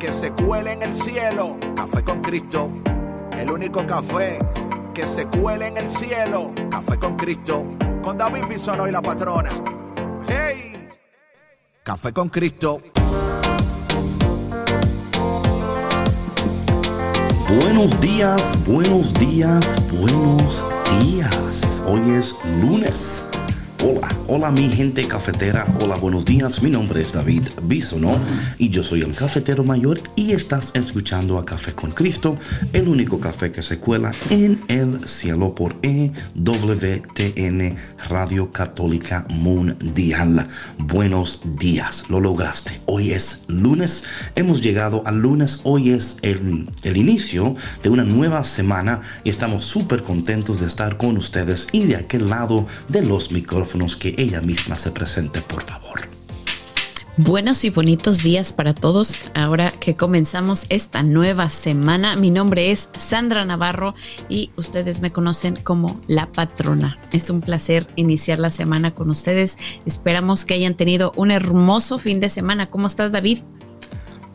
que se cuele en el cielo. Café con Cristo, el único café que se cuele en el cielo. Café con Cristo, con David Bisono y la patrona. ¡Hey! Café con Cristo. Buenos días, buenos días, buenos días. Hoy es lunes Hola, hola mi gente cafetera, hola, buenos días, mi nombre es David Bisono y yo soy el cafetero mayor y estás escuchando a Café con Cristo, el único café que se cuela en el cielo por EWTN Radio Católica Mundial. Buenos días, lo lograste. Hoy es lunes, hemos llegado al lunes, hoy es el, el inicio de una nueva semana y estamos súper contentos de estar con ustedes y de aquel lado de los micrófonos que ella misma se presente, por favor. Buenos y bonitos días para todos. Ahora que comenzamos esta nueva semana, mi nombre es Sandra Navarro y ustedes me conocen como la patrona. Es un placer iniciar la semana con ustedes. Esperamos que hayan tenido un hermoso fin de semana. ¿Cómo estás, David?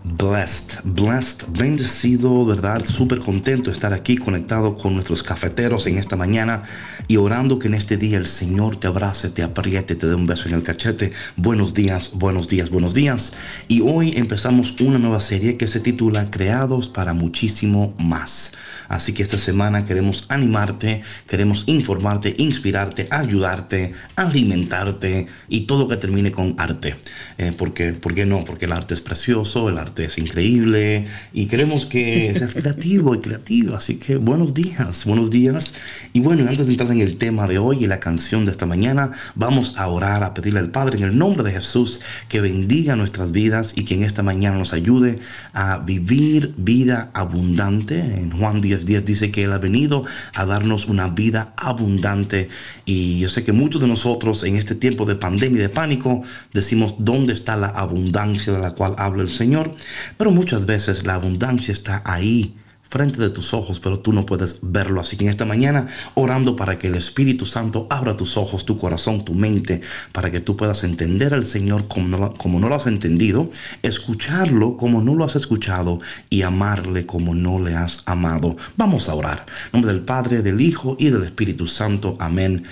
Blessed, blessed, bendecido, ¿verdad? Súper contento de estar aquí conectado con nuestros cafeteros en esta mañana y orando que en este día el Señor te abrace, te apriete, te dé un beso en el cachete. Buenos días, buenos días, buenos días. Y hoy empezamos una nueva serie que se titula Creados para muchísimo más. Así que esta semana queremos animarte, queremos informarte, inspirarte, ayudarte, alimentarte y todo que termine con arte. Eh, porque, ¿Por qué no? Porque el arte es precioso, el arte es increíble y queremos que seas creativo y creativo. Así que buenos días, buenos días. Y bueno, antes de entrar en el tema de hoy y la canción de esta mañana, vamos a orar, a pedirle al Padre en el nombre de Jesús que bendiga nuestras vidas y que en esta mañana nos ayude a vivir vida abundante. En Juan 10, 10 dice que Él ha venido a darnos una vida abundante. Y yo sé que muchos de nosotros en este tiempo de pandemia y de pánico decimos, ¿dónde está la abundancia de la cual habla el Señor? Pero muchas veces la abundancia está ahí frente de tus ojos, pero tú no puedes verlo. Así que en esta mañana, orando para que el Espíritu Santo abra tus ojos, tu corazón, tu mente, para que tú puedas entender al Señor como no, lo has entendido, escucharlo como no lo has escuchado y amarle como no le has amado. Vamos a orar. En nombre del Padre, del Hijo y del Espíritu Santo. Amén.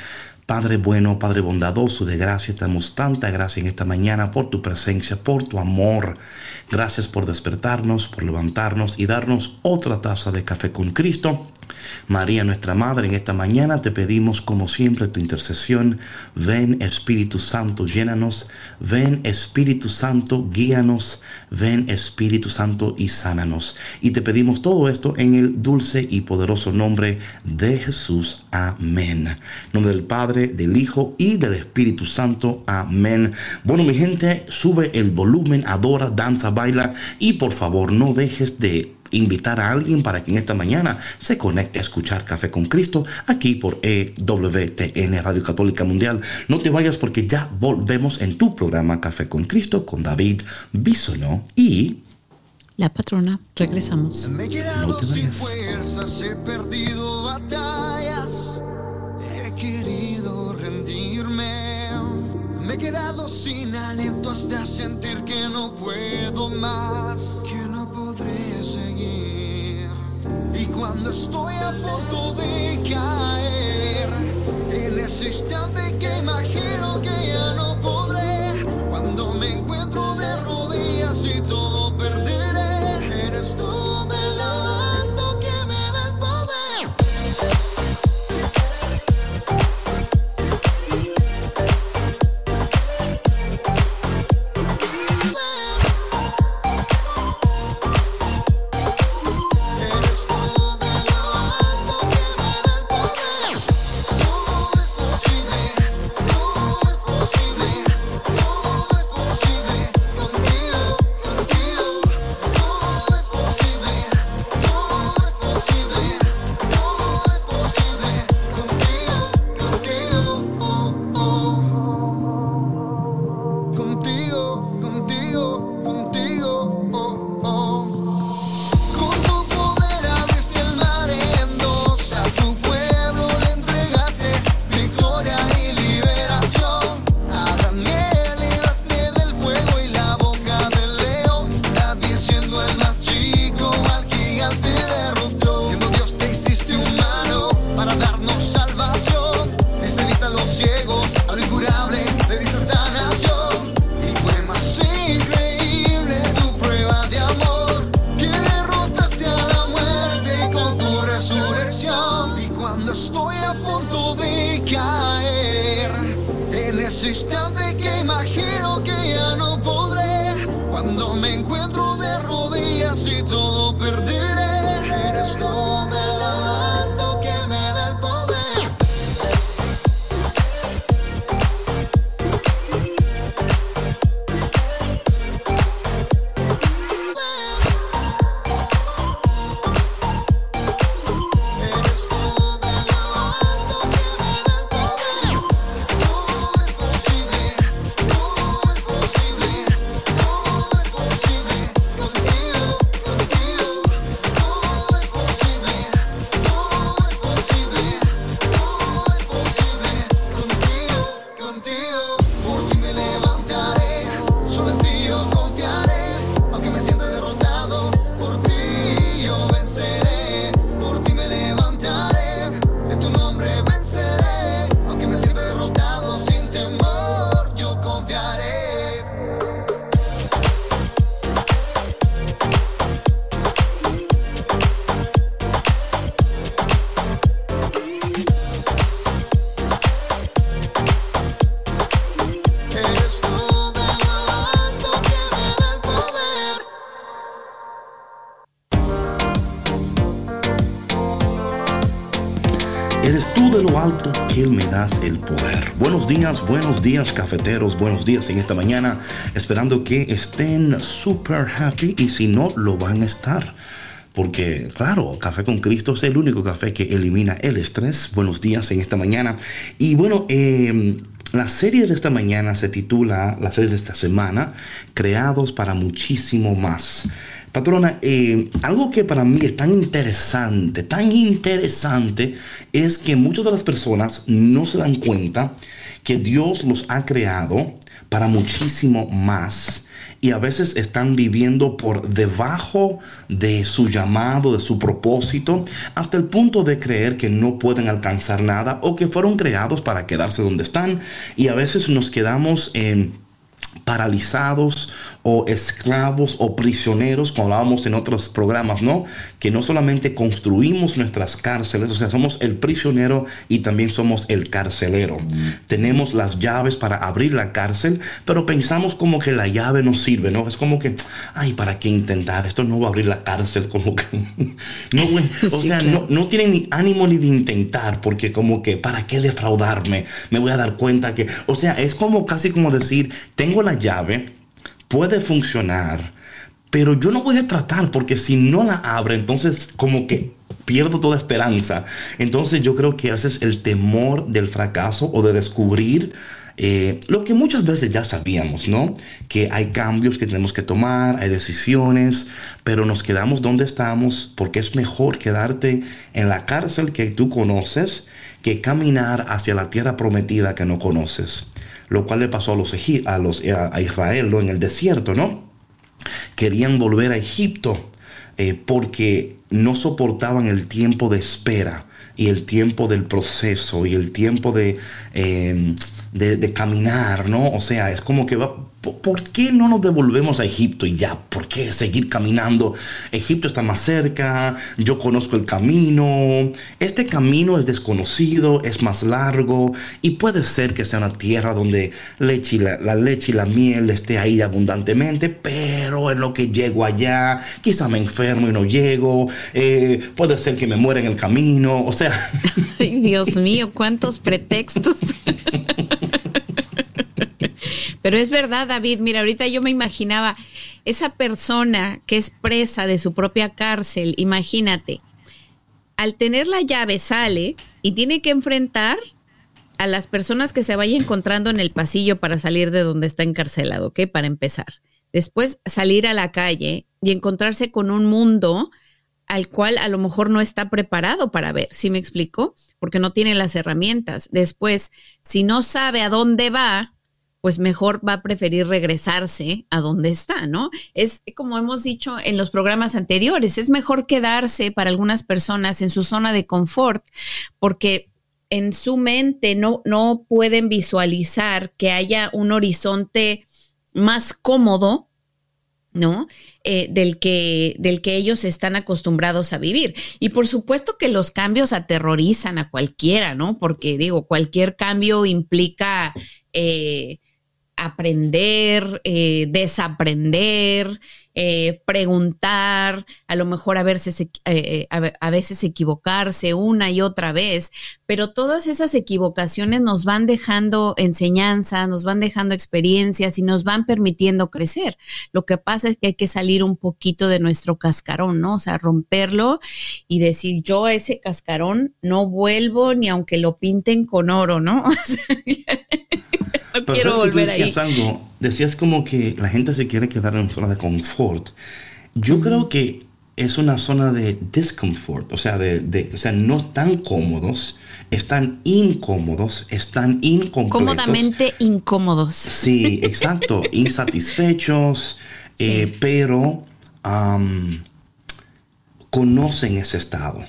Padre bueno, Padre bondadoso de gracia, te damos tanta gracia en esta mañana por tu presencia, por tu amor. Gracias por despertarnos, por levantarnos y darnos otra taza de café con Cristo. María, nuestra Madre, en esta mañana te pedimos como siempre tu intercesión. Ven Espíritu Santo, llénanos. Ven Espíritu Santo, guíanos. Ven Espíritu Santo y sánanos. Y te pedimos todo esto en el dulce y poderoso nombre de Jesús. Amén. En nombre del Padre, del Hijo y del Espíritu Santo. Amén. Bueno, mi gente, sube el volumen, adora, danza, baila y por favor no dejes de invitar a alguien para que en esta mañana se conecte a escuchar Café con Cristo aquí por EWTN Radio Católica Mundial. No te vayas porque ya volvemos en tu programa Café con Cristo con David Bisono y la patrona. Regresamos. Me he quedado sin fuerzas, he perdido batallas, quedado sin aliento hasta sentir que no puedo más, que no podré seguir. Y cuando estoy a punto de caer, en ese instante que imagino que ya no podré, me das el poder. Buenos días, buenos días cafeteros, buenos días en esta mañana, esperando que estén super happy y si no, lo van a estar. Porque, claro, Café con Cristo es el único café que elimina el estrés. Buenos días en esta mañana. Y bueno, eh, la serie de esta mañana se titula, la serie de esta semana, Creados para muchísimo más. Patrona, eh, algo que para mí es tan interesante, tan interesante, es que muchas de las personas no se dan cuenta que Dios los ha creado para muchísimo más y a veces están viviendo por debajo de su llamado, de su propósito, hasta el punto de creer que no pueden alcanzar nada o que fueron creados para quedarse donde están y a veces nos quedamos en paralizados o esclavos o prisioneros, como hablábamos en otros programas, ¿no? Que no solamente construimos nuestras cárceles, o sea, somos el prisionero y también somos el carcelero. Tenemos las llaves para abrir la cárcel, pero pensamos como que la llave no sirve, ¿no? Es como que, ay, ¿para qué intentar? Esto no va a abrir la cárcel, como que... no, o sea, no, no tienen ni ánimo ni de intentar, porque como que, ¿para qué defraudarme? Me voy a dar cuenta que, o sea, es como casi como decir, tengo la llave, puede funcionar, pero yo no voy a tratar porque si no la abre, entonces como que pierdo toda esperanza. Entonces yo creo que ese es el temor del fracaso o de descubrir eh, lo que muchas veces ya sabíamos, ¿no? Que hay cambios que tenemos que tomar, hay decisiones, pero nos quedamos donde estamos porque es mejor quedarte en la cárcel que tú conoces que caminar hacia la tierra prometida que no conoces lo cual le pasó a los, a, los, a Israel ¿no? en el desierto, ¿no? Querían volver a Egipto eh, porque no soportaban el tiempo de espera y el tiempo del proceso y el tiempo de, eh, de, de, caminar, ¿no? O sea, es como que va, ¿Por qué no nos devolvemos a Egipto y ya? ¿Por qué seguir caminando? Egipto está más cerca, yo conozco el camino. Este camino es desconocido, es más largo y puede ser que sea una tierra donde leche la, leche y la miel esté ahí abundantemente, pero en lo que llego allá, quizá me enfermo y no llego, eh, puede ser que me muera en el camino, o sea... Ay, Dios mío, cuántos pretextos. Pero es verdad, David, mira, ahorita yo me imaginaba esa persona que es presa de su propia cárcel, imagínate, al tener la llave sale y tiene que enfrentar a las personas que se vaya encontrando en el pasillo para salir de donde está encarcelado, ¿ok? Para empezar. Después salir a la calle y encontrarse con un mundo al cual a lo mejor no está preparado para ver, ¿sí me explico? Porque no tiene las herramientas. Después, si no sabe a dónde va, pues mejor va a preferir regresarse a donde está, ¿no? Es como hemos dicho en los programas anteriores, es mejor quedarse para algunas personas en su zona de confort porque en su mente no, no pueden visualizar que haya un horizonte más cómodo, ¿no? Eh, del, que, del que ellos están acostumbrados a vivir. Y por supuesto que los cambios aterrorizan a cualquiera, ¿no? Porque digo, cualquier cambio implica... Eh, aprender, eh, desaprender, eh, preguntar, a lo mejor a veces, eh, a veces equivocarse una y otra vez, pero todas esas equivocaciones nos van dejando enseñanza, nos van dejando experiencias y nos van permitiendo crecer. Lo que pasa es que hay que salir un poquito de nuestro cascarón, ¿no? O sea, romperlo y decir, yo a ese cascarón no vuelvo ni aunque lo pinten con oro, ¿no? no quiero volver decías Algo, decías como que la gente se quiere quedar en zona de confort. Yo creo que es una zona de discomfort, o sea, de, o sea, no tan cómodos, están incómodos, están incompletos. Cómodamente incómodos. Sí, exacto, insatisfechos, eh, pero conocen ese estado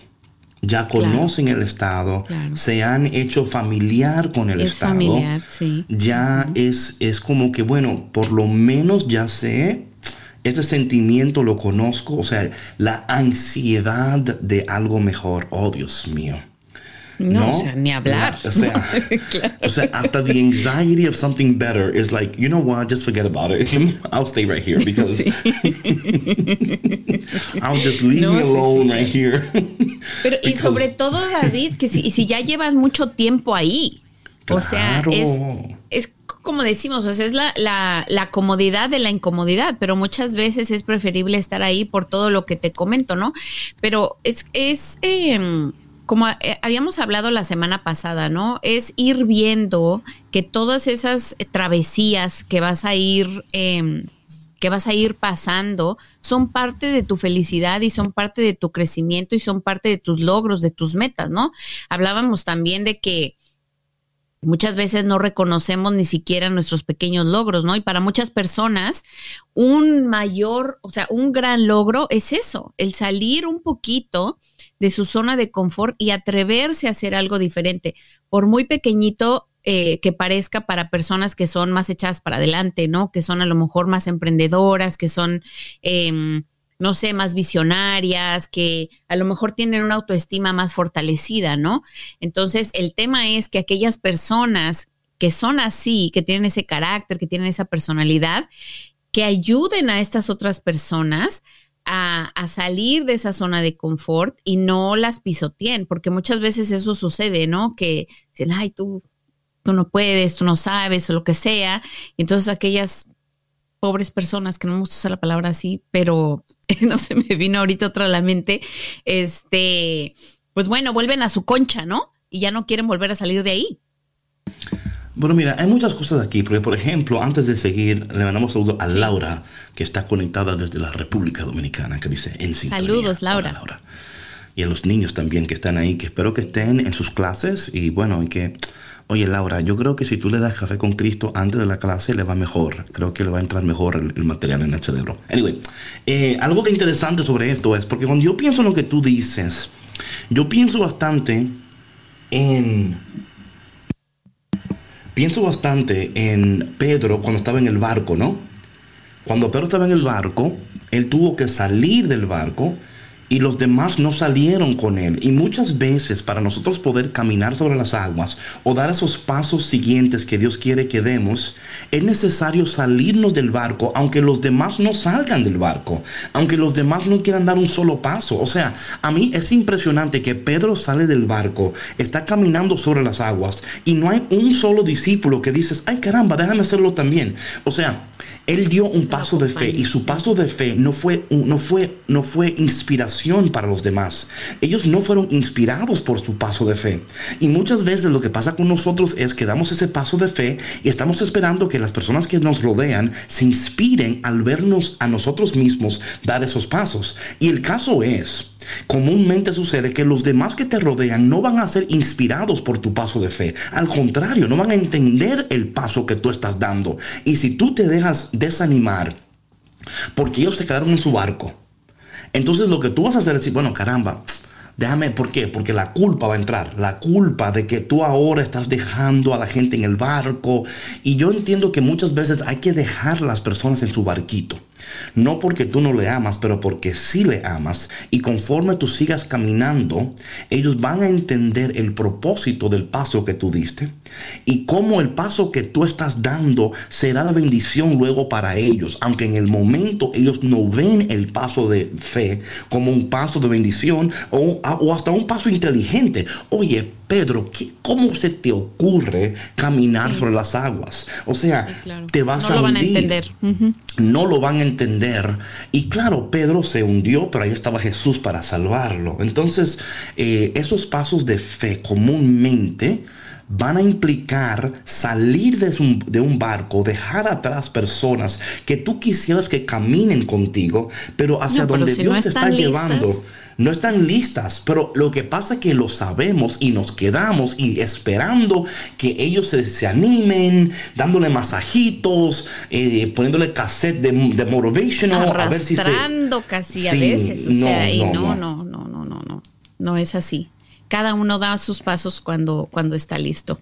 ya conocen el Estado, se han hecho familiar con el es Estado. Familiar, sí. Ya es, es como que, bueno, por lo menos ya sé, este sentimiento lo conozco, o sea, la ansiedad de algo mejor. Oh, Dios mío. No, o sea, ni hablar. o, sea, claro. o sea, hasta the anxiety of something better is like, you know what, just forget about it. I'll stay right here because I'll just leave me alone right here. Pero y sobre todo, David, que si, si ya llevas mucho tiempo ahí, o sea, es, es como decimos, o sea, es la, comodidad de la incomodidad, pero muchas veces es preferible estar ahí por todo lo que te comento, ¿no? Pero es, es eh, como eh, habíamos hablado la semana pasada, ¿no? Es ir viendo que todas esas travesías que vas a ir, eh, que vas a ir pasando, son parte de tu felicidad y son parte de tu crecimiento y son parte de tus logros, de tus metas, ¿no? Hablábamos también de que muchas veces no reconocemos ni siquiera nuestros pequeños logros, ¿no? Y para muchas personas, un mayor, o sea, un gran logro es eso, el salir un poquito de su zona de confort y atreverse a hacer algo diferente, por muy pequeñito eh, que parezca para personas que son más echadas para adelante, ¿no? Que son a lo mejor más emprendedoras, que son, eh, no sé, más visionarias, que a lo mejor tienen una autoestima más fortalecida, ¿no? Entonces, el tema es que aquellas personas que son así, que tienen ese carácter, que tienen esa personalidad, que ayuden a estas otras personas a, salir de esa zona de confort y no las pisoteen, porque muchas veces eso sucede, ¿no? Que dicen, ay, tú, tú no puedes, tú no sabes o lo que sea. Y entonces aquellas pobres personas, que no me gusta usar la palabra así, pero no se me vino ahorita otra a la mente, este, pues bueno, vuelven a su concha, ¿no? Y ya no quieren volver a salir de ahí. Bueno, mira, hay muchas cosas aquí, porque por ejemplo, antes de seguir, le mandamos saludo a Laura, que está conectada desde la República Dominicana, que dice en sintonía. Saludos, Laura. Y a los niños también que están ahí, que espero que estén en sus clases y bueno, y que, oye Laura, yo creo que si tú le das café con Cristo antes de la clase, le va mejor. Creo que le va a entrar mejor el, material en el cerebro. Anyway, eh, algo de interesante sobre esto es, porque cuando yo pienso en lo que tú dices, yo pienso bastante en pienso bastante en Pedro cuando estaba en el barco, ¿no? Cuando Pedro estaba en el barco, él tuvo que salir del barco y los demás no salieron con él. Y muchas veces para nosotros poder caminar sobre las aguas o dar esos pasos siguientes que Dios quiere que demos, es necesario salirnos del barco, aunque los demás no salgan del barco, aunque los demás no quieran dar un solo paso. O sea, a mí es impresionante que Pedro sale del barco, está caminando sobre las aguas y no hay un solo discípulo que dices, ay caramba, déjame hacerlo también. O sea, él dio un paso de fe y su paso de fe no fue, no fue, no fue inspiración para los demás. Ellos no fueron inspirados por su paso de fe. Y muchas veces lo que pasa con nosotros es que damos ese paso de fe y estamos esperando que las personas que nos rodean se inspiren al vernos a nosotros mismos dar esos pasos. Y el caso es Comúnmente sucede que los demás que te rodean no van a ser inspirados por tu paso de fe. Al contrario, no van a entender el paso que tú estás dando. Y si tú te dejas desanimar porque ellos se quedaron en su barco, entonces lo que tú vas a hacer es decir, bueno, caramba, Déjame, ¿por qué? Porque la culpa va a entrar. La culpa de que tú ahora estás dejando a la gente en el barco. Y yo entiendo que muchas veces hay que dejar a las personas en su barquito. No porque tú no le amas, pero porque sí le amas. Y conforme tú sigas caminando, ellos van a entender el propósito del paso que tú diste y cómo el paso que tú estás dando será la bendición luego para ellos. Aunque en el momento ellos no ven el paso de fe como un paso de bendición o, hasta un paso inteligente. Oye, Pedro, ¿cómo se te ocurre caminar sobre las aguas? O sea, te vas no a lo van a entender. No lo van a entender. Y claro, Pedro se hundió, pero ahí estaba Jesús para salvarlo. Entonces, eh, esos pasos de fe comúnmente van a implicar salir de un, de un, barco, dejar atrás personas que tú quisieras que caminen contigo, pero hacia donde Dios te está llevando no están listas, pero lo que pasa es que lo sabemos y nos quedamos y esperando que ellos se, animen, dándole masajitos, eh, poniéndole cassette de, de motivational, a ver si se... casi a veces, o sea, y no, no, no, no, no, no, no es así. Cada uno da sus pasos cuando, cuando está listo.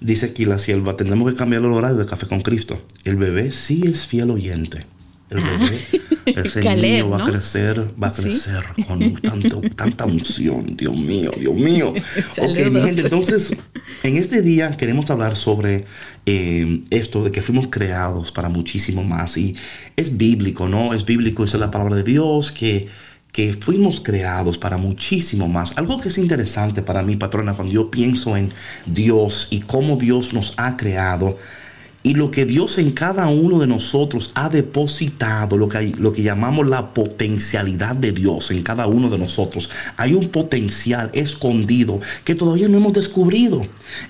Dice aquí la sierva, tenemos que cambiar el horario de Café con Cristo. El bebé sí es fiel oyente. El ah. bebé, ese niño va a crecer, va a crecer con tanto, tanta unción. Dios mío, Dios mío. ok, mi gente, entonces, en este día queremos hablar sobre eh, esto de que fuimos creados para muchísimo más. Y es bíblico, ¿no? Es bíblico, esa es la palabra de Dios, que que fuimos creados para muchísimo más. Algo que es interesante para mí, patrona, cuando yo pienso en Dios y cómo Dios nos ha creado, y lo que Dios en cada uno de nosotros ha depositado, lo que, lo que llamamos la potencialidad de Dios en cada uno de nosotros. Hay un potencial escondido que todavía no hemos descubrido.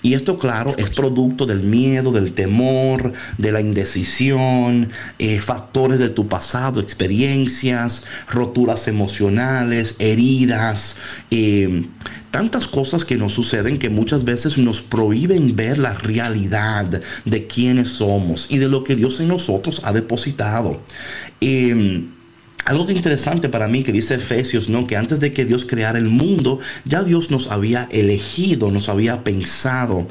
Y esto, claro, es producto del miedo, del temor, de la indecisión, eh, factores de tu pasado, experiencias, roturas emocionales, heridas. Eh, tantas cosas que nos suceden que muchas veces nos prohíben ver la realidad de quiénes somos y de lo que Dios en nosotros ha depositado. Em, algo interesante para mí que dice Efesios, ¿no? Que antes de que Dios creara el mundo, ya Dios nos había elegido, nos había pensado.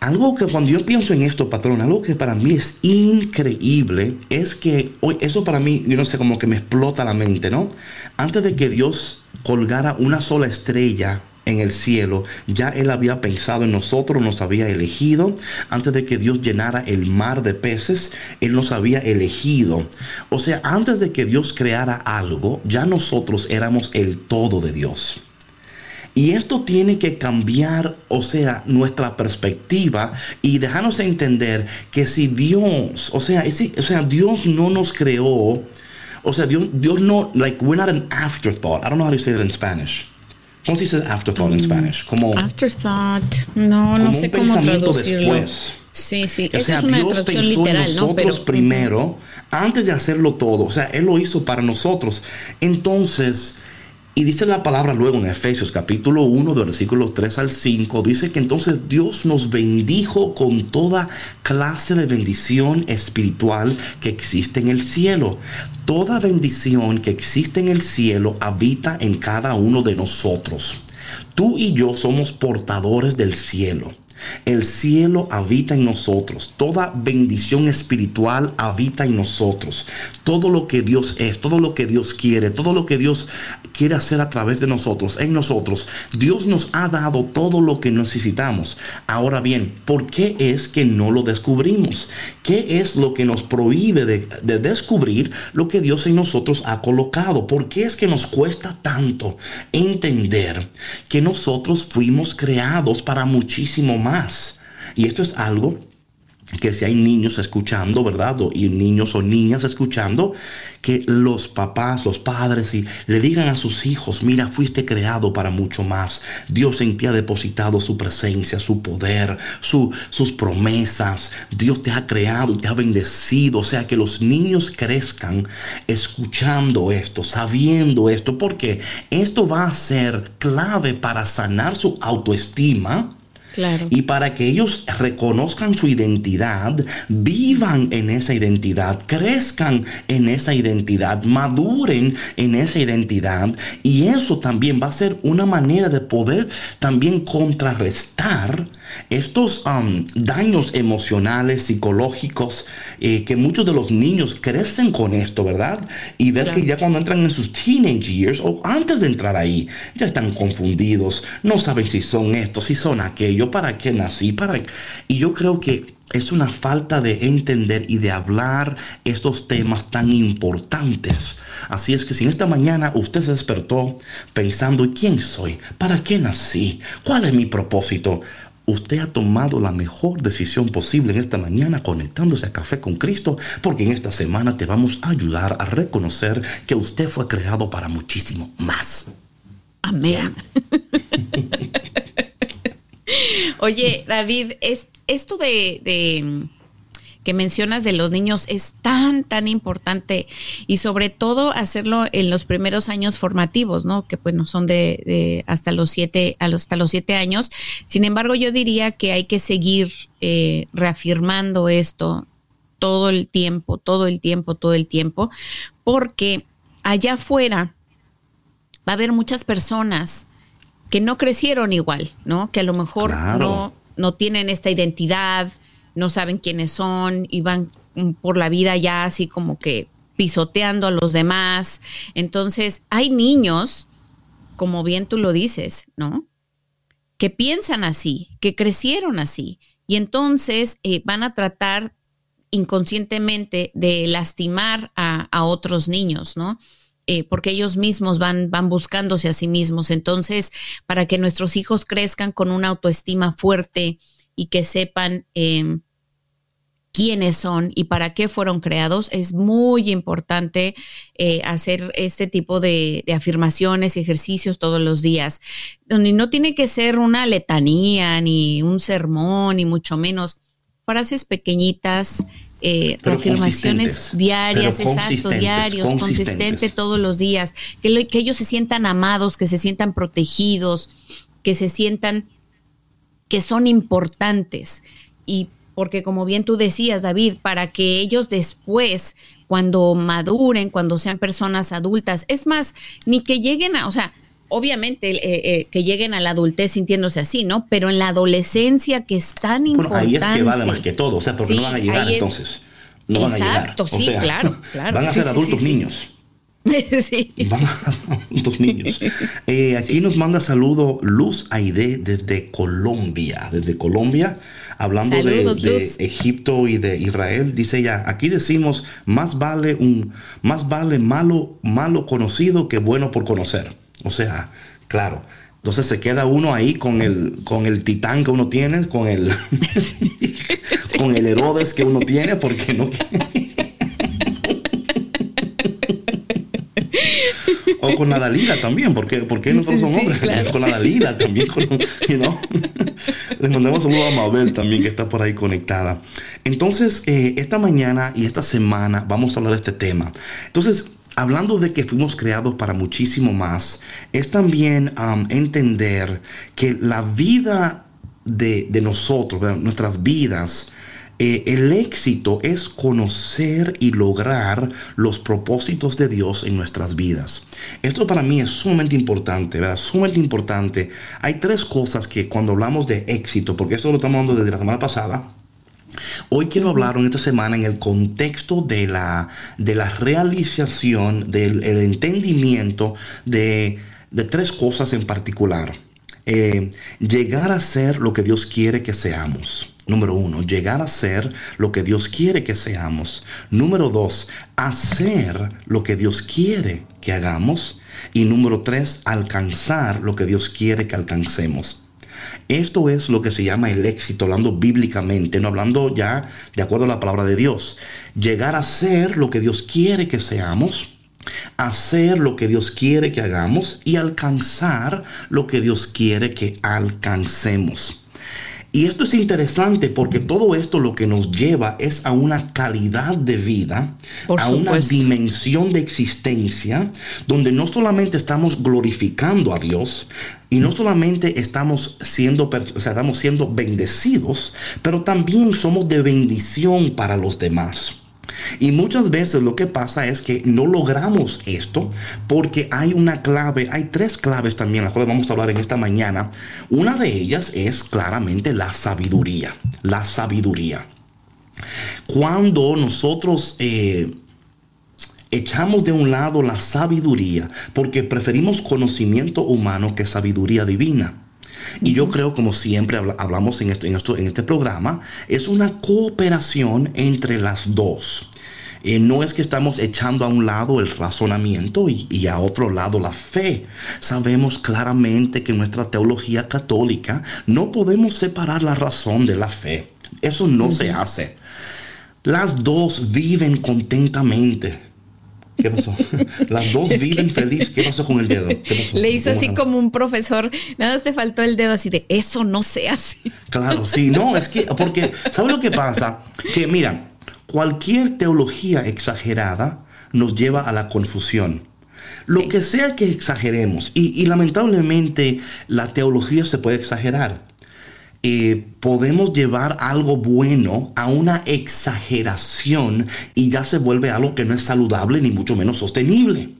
Algo que cuando yo pienso en esto, patrón, algo que para mí es increíble, es que hoy, eso para mí, yo no sé, como que me explota la mente, ¿no? Antes de que Dios colgara una sola estrella en el cielo, ya Él había pensado en nosotros, nos había elegido. Antes de que Dios llenara el mar de peces, Él nos había elegido. O sea, antes de que Dios creara algo, ya nosotros éramos el todo de Dios. Y esto tiene que cambiar, o sea, nuestra perspectiva y dejarnos entender que si Dios, o sea, o sea, Dios no nos creó, o sea, Dios, Dios no, like, we're not an afterthought. I don't know how to say that in Spanish. ¿Cómo se dice afterthought en mm, Spanish? Como afterthought. No, no sé cómo traducirlo. Después. Sí, sí. O sea, Dios pensó en nosotros primero, antes de hacerlo todo. O sea, Él lo hizo para nosotros. Entonces, y dice la palabra luego en Efesios capítulo 1, de versículos 3 al 5, dice que entonces Dios nos bendijo con toda clase de bendición espiritual que existe en el cielo. Toda bendición que existe en el cielo habita en cada uno de nosotros. Tú y yo somos portadores del cielo. El cielo habita en nosotros. Toda bendición espiritual habita en nosotros. Todo lo que Dios es, todo lo que Dios quiere, todo lo que Dios quiere hacer a través de nosotros, en nosotros. Dios nos ha dado todo lo que necesitamos. Ahora bien, ¿por qué es que no lo descubrimos? ¿Qué es lo que nos prohíbe de, descubrir lo que Dios en nosotros ha colocado? ¿Por qué es que nos cuesta tanto entender que nosotros fuimos creados para muchísimo más? Y esto es algo que si hay niños escuchando, ¿verdad? Y niños o niñas escuchando, que los papás, los padres, y le digan a sus hijos, mira, fuiste creado para mucho más. Dios en ti ha depositado su presencia, su poder, sus promesas. Dios te ha creado y te ha bendecido. O sea, que los niños crezcan escuchando esto, sabiendo esto, porque esto va a ser clave para sanar su autoestima y para que ellos reconozcan su identidad, vivan en esa identidad, crezcan en esa identidad, maduren en esa identidad. Y eso también va a ser una manera de poder también contrarrestar estos um, daños emocionales, psicológicos, eh, que muchos de los niños crecen con esto, ¿verdad? Y ver que ya cuando entran en sus teenage years o antes de entrar ahí, ya están confundidos, no saben si son estos, si son aquello, para qué nací, para... Y yo creo que es una falta de entender y de hablar estos temas tan importantes. Así es que si en esta mañana usted se despertó pensando, ¿quién soy? ¿Para qué nací? ¿Cuál es mi propósito? Usted ha tomado la mejor decisión posible en esta mañana conectándose a Café con Cristo, porque en esta semana te vamos a ayudar a reconocer que usted fue creado para muchísimo más. Amén. Oye, David, es esto de que mencionas de los niños es tan, tan importante y sobre todo hacerlo en los primeros años formativos, ¿no? Que bueno, son de, hasta los siete, hasta los siete años. Sin embargo, yo diría que hay que seguir eh, reafirmando esto todo el tiempo, todo el tiempo, todo el tiempo, porque allá afuera va a haber muchas personas que no crecieron igual, ¿no? Que a lo mejor no, no tienen esta identidad, no saben quiénes son y van por la vida ya así como que pisoteando a los demás. Entonces, hay niños, como bien tú lo dices, ¿no? Que piensan así, que crecieron así, y entonces eh, van a tratar inconscientemente de lastimar a, otros niños, ¿no? eh, porque ellos mismos van, van buscándose a sí mismos. Entonces, para que nuestros hijos crezcan con una autoestima fuerte y que sepan em, quiénes son y para qué fueron creados, es muy importante eh, hacer este tipo de, afirmaciones y ejercicios todos los días. Donde no tiene que ser una letanía, ni un sermón, ni mucho menos. Frases pequeñitas, eh, afirmaciones diarias, exacto, diarios, consistente todos los días, que, que ellos se sientan amados, que se sientan protegidos, que se sientan que son importantes. Y porque como bien tú decías, David, para que ellos después, cuando maduren, cuando sean personas adultas, es más, ni que lleguen a, o sea, obviamente eh, eh, que lleguen a la adultez sintiéndose así, ¿no? Pero en la adolescencia que es tan bueno, Ahí es que vale más que todo, o sea, porque no van a llegar entonces. No van a llegar. Exacto, sí, claro, claro. Van a ser adultos niños. sí. Adultos niños. Eh, aquí nos manda saludo Luz Aide desde Colombia. Desde Colombia hablando de, Egipto y de Israel, dice ella, aquí decimos, más vale un, más vale malo, malo conocido que bueno por conocer. O sea, claro. Entonces se queda uno ahí con el, con el titán que uno tiene, con el, con el Herodes que uno tiene, porque no o con la Dalila también, porque, porque nosotros somos hombres, con la Dalila también, con, you know? Les mandamos un saludo a Mabel también que está por ahí conectada. Entonces, eh, esta mañana y esta semana vamos a hablar de este tema. Entonces, hablando de que fuimos creados para muchísimo más, es también entender que la vida de, de nosotros, nuestras vidas, eh, el éxito es conocer y lograr los propósitos de Dios en nuestras vidas. Esto para mí es sumamente importante, ¿verdad? Sumamente importante. Hay tres cosas que cuando hablamos de éxito, porque esto lo estamos hablando desde la semana pasada, Hoy quiero hablar en esta semana en el contexto de la, de la realización, del entendimiento de, de tres cosas en particular. Eh, llegar a ser lo que Dios quiere que seamos. Número uno, llegar a ser lo que Dios quiere que seamos. Número dos, hacer lo que Dios quiere que hagamos. Y número tres, alcanzar lo que Dios quiere que alcancemos. Esto es lo que se llama el éxito, hablando bíblicamente, no hablando ya de acuerdo a la palabra de Dios. Llegar a ser lo que Dios quiere que seamos hacer lo que Dios quiere que hagamos y alcanzar lo que Dios quiere que alcancemos. Y esto es interesante porque todo esto lo que nos lleva es a una calidad de vida, a una dimensión de existencia, donde no solamente estamos glorificando a Dios, y no solamente estamos siendo, estamos siendo bendecidos, pero también somos de bendición para los demás. Y muchas veces lo que pasa es que no logramos esto porque hay una clave, hay tres claves también, las cuales vamos a hablar en esta mañana. Una de ellas es claramente la sabiduría, la sabiduría. Cuando nosotros... Eh, echamos de un lado la sabiduría porque preferimos conocimiento humano que sabiduría divina. Y yo creo, como siempre hablamos en, esto, en, esto, en este programa, es una cooperación entre las dos. Eh, no es que estamos echando a un lado el razonamiento y, a otro lado la fe. Sabemos claramente que en nuestra teología católica no podemos separar la razón de la fe. Eso no se hace. Las dos viven contentamente. ¿Qué pasó? Las dos viven feliz. ¿Qué pasó con el dedo? Le hizo así como un profesor. Nada más te faltó el dedo así de eso no se hace. Claro, sí, no, es que, porque, ¿sabes lo que pasa? Que mira, cualquier teología exagerada nos lleva a la confusión. Lo que sea que exageremos, y lamentablemente la teología se puede exagerar. Eh, podemos llevar algo bueno a una exageración y ya se vuelve algo que no es saludable ni mucho menos sostenible.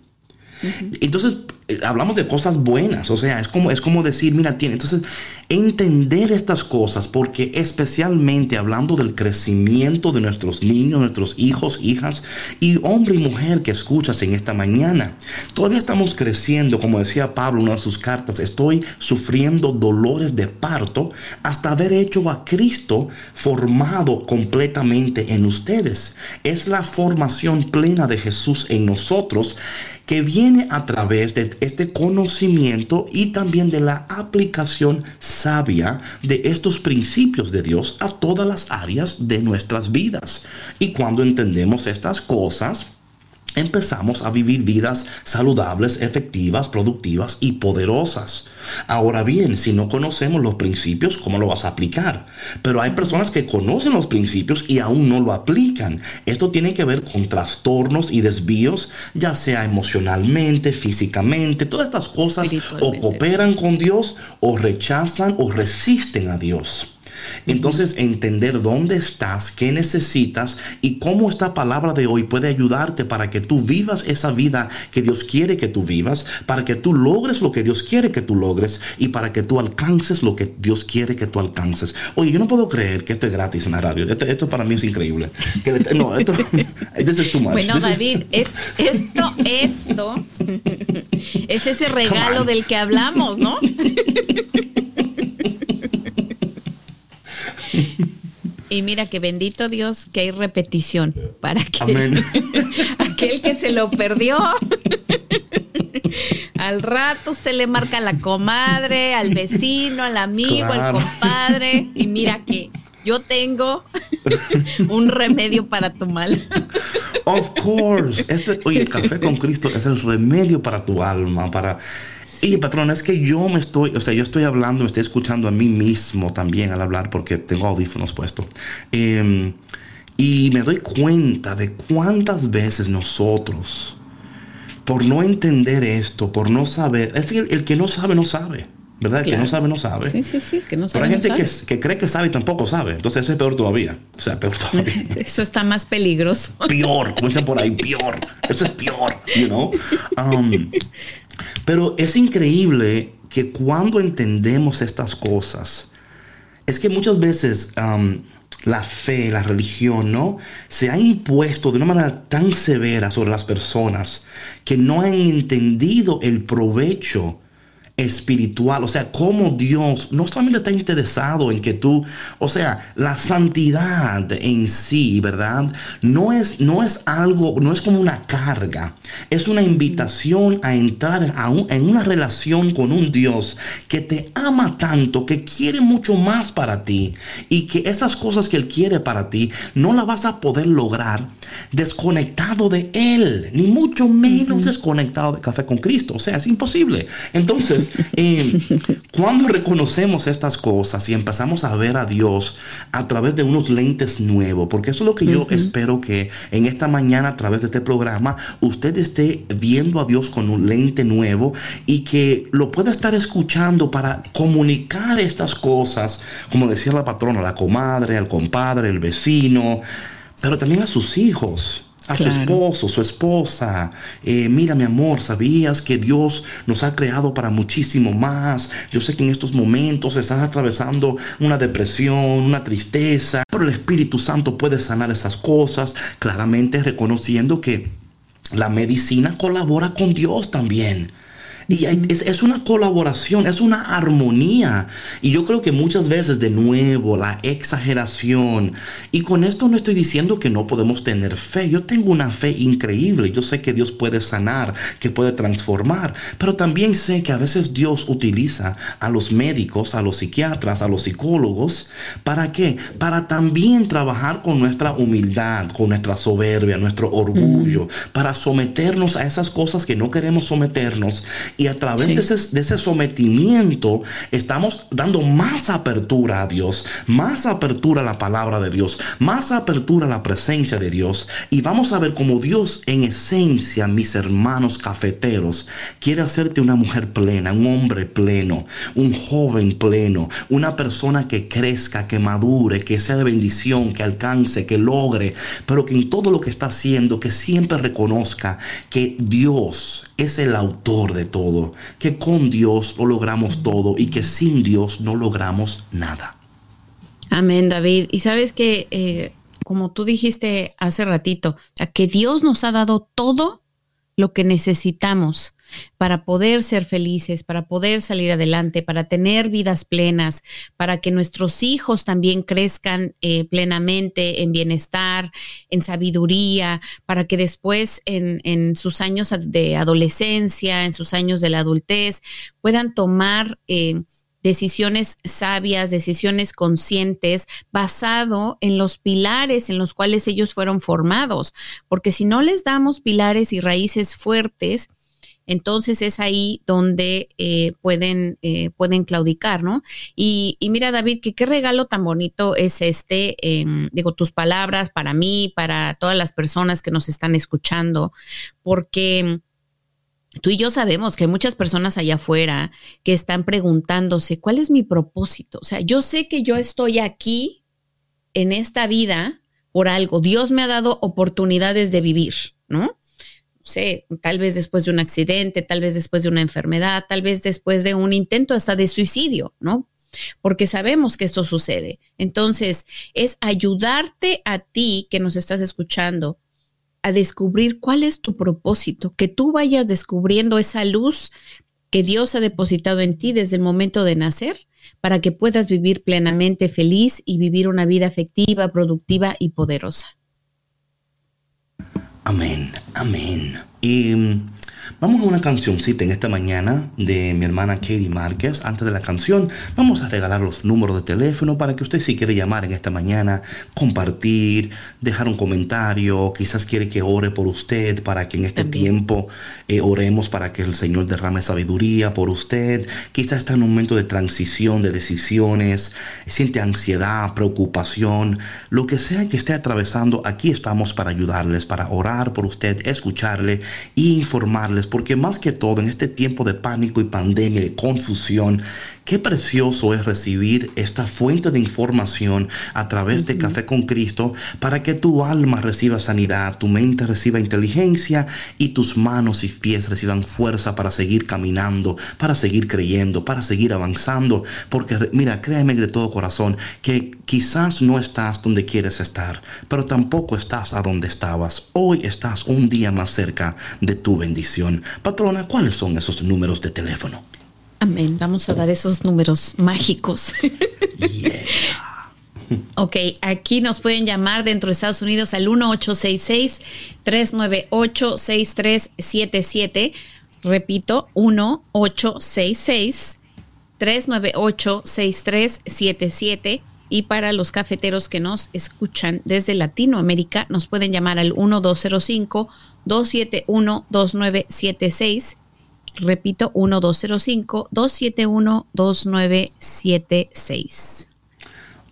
Entonces, hablamos de cosas buenas, o sea, es como, es como decir, mira, tiene, entonces, entender estas cosas, porque especialmente hablando del crecimiento de nuestros niños, nuestros hijos, hijas, y hombre y mujer que escuchas en esta mañana, todavía estamos creciendo, como decía Pablo en una de sus cartas, estoy sufriendo dolores de parto hasta haber hecho a Cristo formado completamente en ustedes. Es la formación plena de Jesús en nosotros que viene a través de este conocimiento y también de la aplicación sabia de estos principios de Dios a todas las áreas de nuestras vidas. Y cuando entendemos estas cosas, empezamos a vivir vidas saludables, efectivas, productivas y poderosas. Ahora bien, si no conocemos los principios, ¿cómo lo vas a aplicar? Pero hay personas que conocen los principios y aún no lo aplican. Esto tiene que ver con trastornos y desvíos, ya sea emocionalmente, físicamente, todas estas cosas o cooperan con Dios o rechazan o resisten a Dios. Entonces, entender dónde estás, qué necesitas y cómo esta palabra de hoy puede ayudarte para que tú vivas esa vida que Dios quiere que tú vivas, para que tú logres lo que Dios quiere que tú logres y para que tú alcances lo que Dios quiere que tú alcances. Oye, yo no puedo creer que esto es gratis en la radio. Esto, para mí es increíble. no, esto, es too much. Bueno, David, esto, esto es ese regalo del que hablamos, ¿no? Y mira que bendito Dios que hay repetición para que aquel que se lo perdió, al rato se le marca a la comadre, al vecino, al amigo, al compadre. Y mira que yo tengo un remedio para tu mal. Of course. Este, oye, el café con Cristo es el remedio para tu alma, para y patrón, es que yo me estoy, o sea, yo estoy hablando, me estoy escuchando a mí mismo también al hablar porque tengo audífonos puestos. Em, y me doy cuenta de cuántas veces nosotros, por no entender esto, por no saber, es decir, el que no sabe, no sabe. ¿Verdad? El que no sabe, no sabe. Sí, sí, sí, que no sabe. Pero hay gente Que, que, cree que sabe y tampoco sabe. Entonces eso es peor todavía. O sea, peor todavía. eso está más peligroso. Peor, como dicen por ahí, peor. Eso es peor, you know. Um, pero es increíble que cuando entendemos estas cosas, es que muchas veces la fe, la religión, ¿no? Se ha impuesto de una manera tan severa sobre las personas que no han entendido el provecho espiritual, o sea, cómo Dios no solamente está interesado en que tú, o sea, la santidad en sí, ¿verdad? No es, no es algo, no es como una carga, es una invitación a entrar a en una relación con un Dios que te ama tanto, que quiere mucho más para ti y que esas cosas que Él quiere para ti no las vas a poder lograr desconectado de Él, ni mucho menos desconectado de Café con Cristo, o sea, es imposible. Entonces, cuando reconocemos estas cosas y empezamos a ver a Dios a través de unos lentes nuevos, porque eso es lo que yo espero que en esta mañana a través de este programa usted esté viendo a Dios con un lente nuevo y que lo pueda estar escuchando para comunicar estas cosas, como decía la patrona, la comadre, al compadre, el vecino, pero también a sus hijos a su esposo, su esposa. Eh, mira, mi amor, ¿sabías que Dios nos ha creado para muchísimo más? Yo sé que en estos momentos estás atravesando una depresión, una tristeza, pero el Espíritu Santo puede sanar esas cosas, claramente reconociendo que la medicina colabora con Dios también. Y es, una colaboración, es una armonía. Y yo creo que muchas veces, de nuevo, la exageración. Y con esto no estoy diciendo que no podemos tener fe. Yo tengo una fe increíble. Yo sé que Dios puede sanar, que puede transformar. Pero también sé que a veces Dios utiliza a los médicos, a los psiquiatras, a los psicólogos. ¿Para qué? Para también trabajar con nuestra humildad, con nuestra soberbia, nuestro orgullo. Para someternos a esas cosas que no queremos someternos y a través de, ese, de, ese, sometimiento estamos dando más apertura a Dios, más apertura a la palabra de Dios, más apertura a la presencia de Dios. Y vamos a ver cómo Dios en esencia, mis hermanos cafeteros, quiere hacerte una mujer plena, un hombre pleno, un joven pleno, una persona que crezca, que madure, que sea de bendición, que alcance, que logre, pero que en todo lo que está haciendo, que siempre reconozca que Dios es el autor de todo todo, que con Dios lo logramos todo y que sin Dios no logramos nada. Amén, David. Y sabes que, eh, como tú dijiste hace ratito, que Dios nos ha dado todo lo que necesitamos para poder ser felices, para poder salir adelante, para tener vidas plenas, para que nuestros hijos también crezcan eh, plenamente en bienestar, en sabiduría, para que después en, en, sus años de adolescencia, en sus años de la adultez, puedan tomar... Eh, decisiones sabias, decisiones conscientes, basado en los pilares en los cuales ellos fueron formados. Porque si no les damos pilares y raíces fuertes, entonces es ahí donde eh, pueden, eh, pueden claudicar, ¿no? Y, mira, David, que qué regalo tan bonito es este, em, digo, tus palabras para mí, para todas las personas que nos están escuchando, porque tú y yo sabemos que hay muchas personas allá afuera que están preguntándose, ¿cuál es mi propósito? O sea, yo sé que yo estoy aquí en esta vida por algo. Dios me ha dado oportunidades de vivir, ¿no? sé, tal vez después de un accidente, tal vez después de una enfermedad, tal vez después de un intento hasta de suicidio, ¿no? Porque sabemos que esto sucede. Entonces, es ayudarte a ti que nos estás escuchando a descubrir cuál es tu propósito, que tú vayas descubriendo esa luz que Dios ha depositado en ti desde el momento de nacer para que puedas vivir plenamente feliz y vivir una vida afectiva, productiva y poderosa. Amén, amén. Y mm, Vamos a una cancioncita en esta mañana de mi hermana Katie Márquez. Antes de la canción, vamos a regalar los números de teléfono para que usted si quiere llamar en esta mañana, compartir, dejar un comentario, quizás quiere que ore por usted para que en este tiempo eh, oremos para que el Señor derrame sabiduría por usted. Quizás está en un momento de transición, de decisiones, siente ansiedad, preocupación, lo que sea que esté atravesando, aquí estamos para ayudarles, para orar por usted, escucharle e informarle porque más que todo en este tiempo de pánico y pandemia, de confusión, Qué precioso es recibir esta fuente de información a través de Café con Cristo para que tu alma reciba sanidad, tu mente reciba inteligencia y tus manos y pies reciban fuerza para seguir caminando, para seguir creyendo, para seguir avanzando. Porque mira, créeme de todo corazón que quizás no estás donde quieres estar, pero tampoco estás a donde estabas. Hoy estás un día más cerca de tu bendición. Patrona, ¿cuáles son esos números de teléfono? Amén. Vamos a dar esos números mágicos. Ok, aquí nos pueden llamar dentro de Estados Unidos al 1866-398-6377. Repito, 1866-398-6377. Y para los cafeteros que nos escuchan desde Latinoamérica, nos pueden llamar al 1205-271-2976 Repito, 1205-271-2976.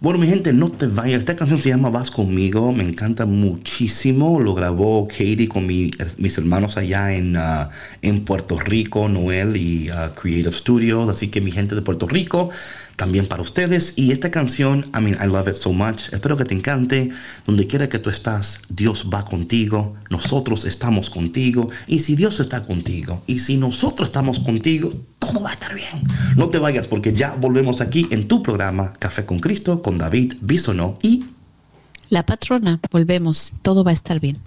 Bueno, mi gente, no te vayas. Esta canción se llama Vas conmigo. Me encanta muchísimo. Lo grabó Katie con mis hermanos allá en, uh, en Puerto Rico, Noel y uh, Creative Studios. Así que mi gente de Puerto Rico, también para ustedes. Y esta canción, I mean, I love it so much. Espero que te encante. Donde quiera que tú estás, Dios va contigo. Nosotros estamos contigo. Y si Dios está contigo, y si nosotros estamos contigo, todo va a estar bien. No te vayas porque ya volvemos aquí en tu programa Café con Cristo con David Bisonó y... La patrona, volvemos. Todo va a estar bien.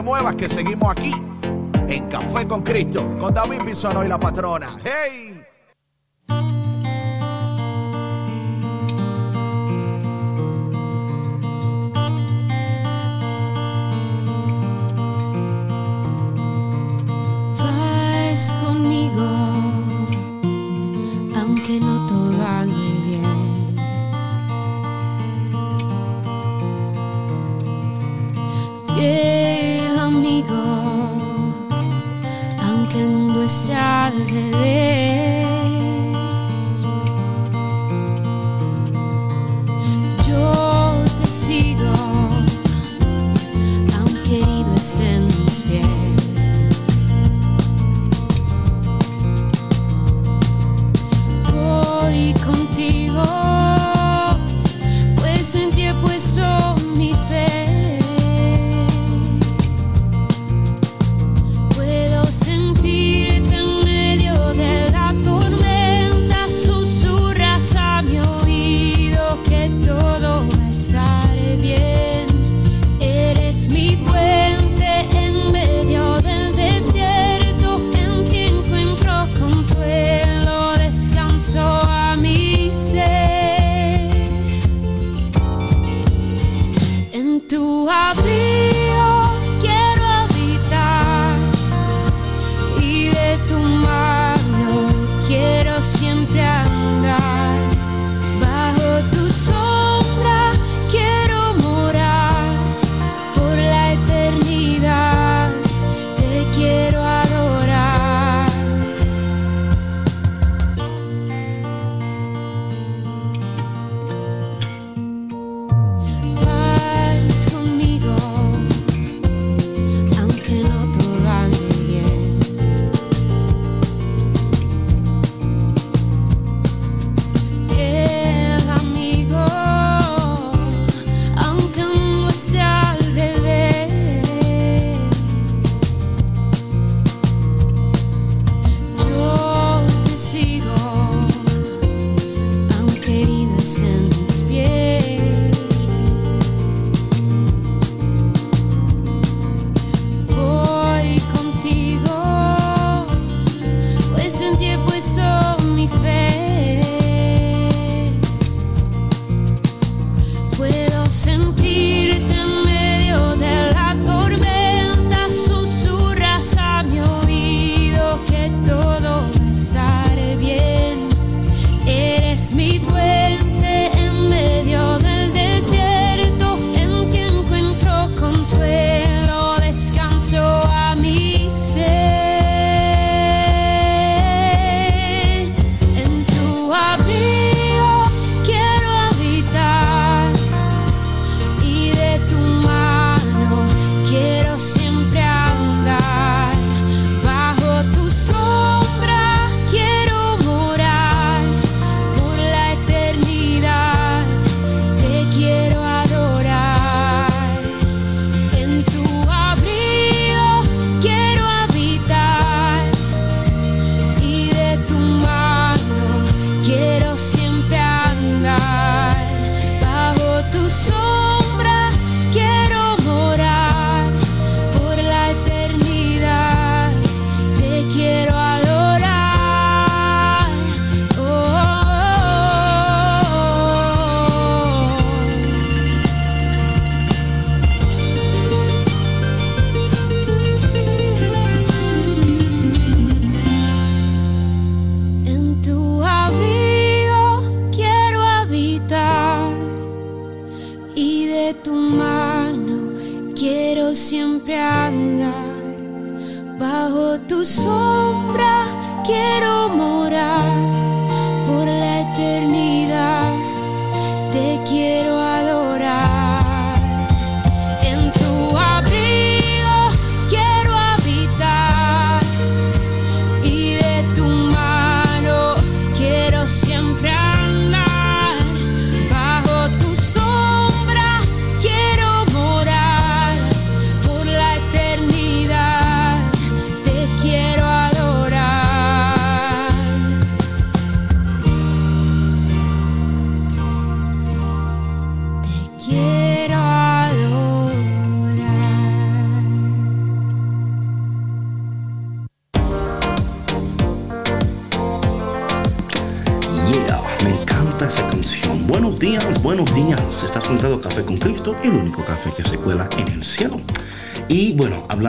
Te muevas que seguimos aquí en Café con Cristo, con David Bisono y la patrona. ¡Hey! Vas conmigo, aunque no todo